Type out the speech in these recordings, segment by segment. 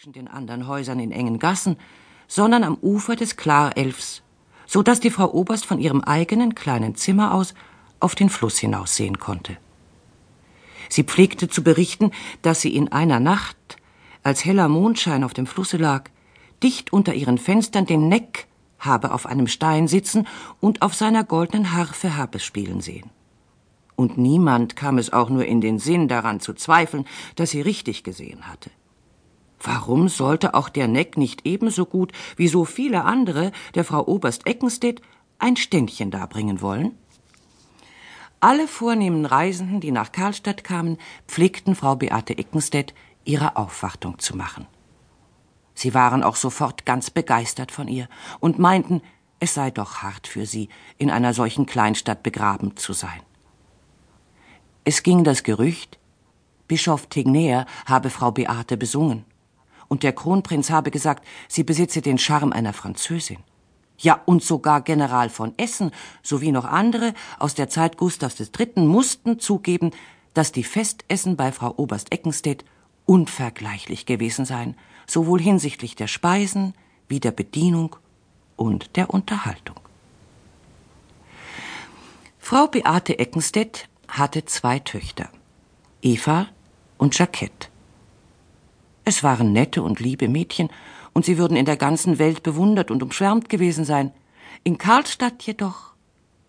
zwischen den anderen Häusern in engen Gassen, sondern am Ufer des Klarelfs, so dass die Frau Oberst von ihrem eigenen kleinen Zimmer aus auf den Fluss hinaussehen konnte. Sie pflegte zu berichten, dass sie in einer Nacht, als heller Mondschein auf dem Flusse lag, dicht unter ihren Fenstern den Neck habe auf einem Stein sitzen und auf seiner goldenen Harfe habe spielen sehen. Und niemand kam es auch nur in den Sinn daran zu zweifeln, dass sie richtig gesehen hatte. Warum sollte auch der Neck nicht ebenso gut wie so viele andere der Frau Oberst Eckenstedt ein Ständchen darbringen wollen? Alle vornehmen Reisenden, die nach Karlstadt kamen, pflegten Frau Beate Eckenstedt ihre Aufwartung zu machen. Sie waren auch sofort ganz begeistert von ihr und meinten, es sei doch hart für sie, in einer solchen Kleinstadt begraben zu sein. Es ging das Gerücht, Bischof Tegner habe Frau Beate besungen und der Kronprinz habe gesagt, sie besitze den Charme einer Französin. Ja, und sogar General von Essen sowie noch andere aus der Zeit Gustavs III. mussten zugeben, dass die Festessen bei Frau Oberst Eckenstedt unvergleichlich gewesen seien, sowohl hinsichtlich der Speisen wie der Bedienung und der Unterhaltung. Frau Beate Eckenstedt hatte zwei Töchter, Eva und Jacquette. Es waren nette und liebe Mädchen, und sie würden in der ganzen Welt bewundert und umschwärmt gewesen sein. In Karlstadt jedoch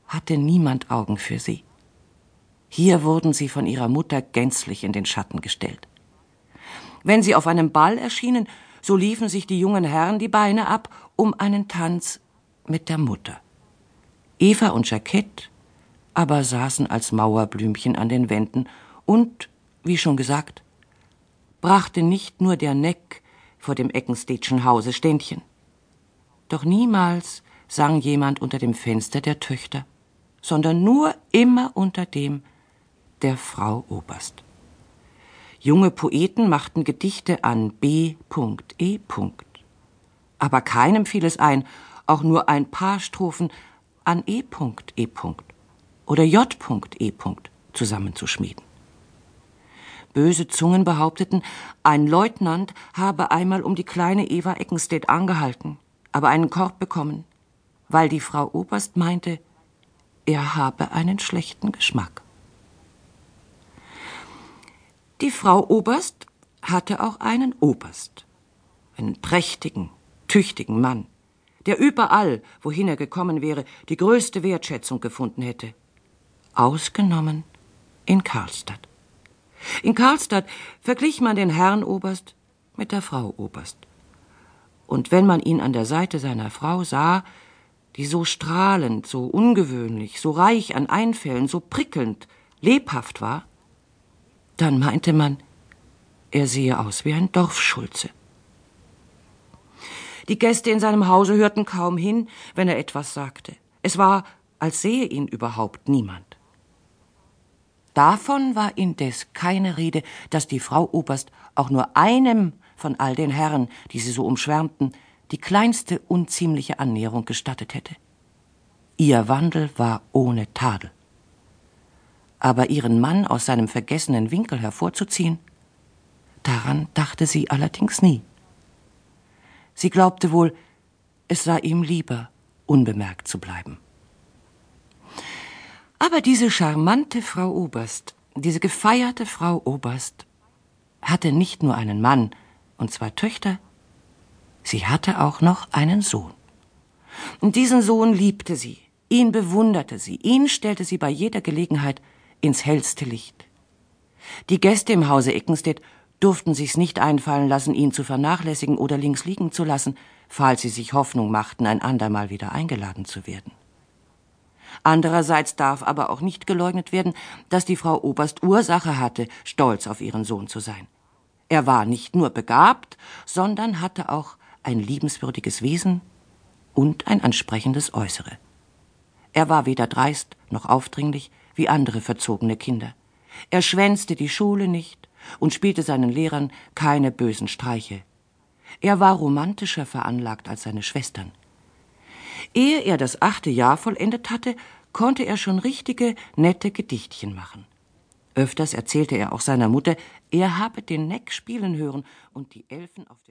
hatte niemand Augen für sie. Hier wurden sie von ihrer Mutter gänzlich in den Schatten gestellt. Wenn sie auf einem Ball erschienen, so liefen sich die jungen Herren die Beine ab, um einen Tanz mit der Mutter. Eva und Jacquette aber saßen als Mauerblümchen an den Wänden und, wie schon gesagt, brachte nicht nur der Neck vor dem Eckenstedtschen Hause Ständchen. Doch niemals sang jemand unter dem Fenster der Töchter, sondern nur immer unter dem der Frau Oberst. Junge Poeten machten Gedichte an B. E. Aber keinem fiel es ein, auch nur ein paar Strophen an E. E. oder J. E. zusammenzuschmieden. Böse Zungen behaupteten, ein Leutnant habe einmal um die kleine Eva Eckenstedt angehalten, aber einen Korb bekommen, weil die Frau Oberst meinte, er habe einen schlechten Geschmack. Die Frau Oberst hatte auch einen Oberst, einen prächtigen, tüchtigen Mann, der überall, wohin er gekommen wäre, die größte Wertschätzung gefunden hätte, ausgenommen in Karlstadt. In Karlstadt verglich man den Herrn Oberst mit der Frau Oberst. Und wenn man ihn an der Seite seiner Frau sah, die so strahlend, so ungewöhnlich, so reich an Einfällen, so prickelnd, lebhaft war, dann meinte man, er sehe aus wie ein Dorfschulze. Die Gäste in seinem Hause hörten kaum hin, wenn er etwas sagte. Es war, als sehe ihn überhaupt niemand. Davon war indes keine Rede, dass die Frau Oberst auch nur einem von all den Herren, die sie so umschwärmten, die kleinste unziemliche Annäherung gestattet hätte. Ihr Wandel war ohne Tadel. Aber ihren Mann aus seinem vergessenen Winkel hervorzuziehen, daran dachte sie allerdings nie. Sie glaubte wohl, es sei ihm lieber, unbemerkt zu bleiben. Aber diese charmante Frau Oberst, diese gefeierte Frau Oberst, hatte nicht nur einen Mann und zwei Töchter, sie hatte auch noch einen Sohn. Und diesen Sohn liebte sie, ihn bewunderte sie, ihn stellte sie bei jeder Gelegenheit ins hellste Licht. Die Gäste im Hause Eckenstedt durften sich's nicht einfallen lassen, ihn zu vernachlässigen oder links liegen zu lassen, falls sie sich Hoffnung machten, ein andermal wieder eingeladen zu werden. Andererseits darf aber auch nicht geleugnet werden, dass die Frau Oberst Ursache hatte, stolz auf ihren Sohn zu sein. Er war nicht nur begabt, sondern hatte auch ein liebenswürdiges Wesen und ein ansprechendes Äußere. Er war weder dreist noch aufdringlich wie andere verzogene Kinder. Er schwänzte die Schule nicht und spielte seinen Lehrern keine bösen Streiche. Er war romantischer veranlagt als seine Schwestern. Ehe er das achte Jahr vollendet hatte, konnte er schon richtige, nette Gedichtchen machen. Öfters erzählte er auch seiner Mutter, er habe den Neck spielen hören und die Elfen auf den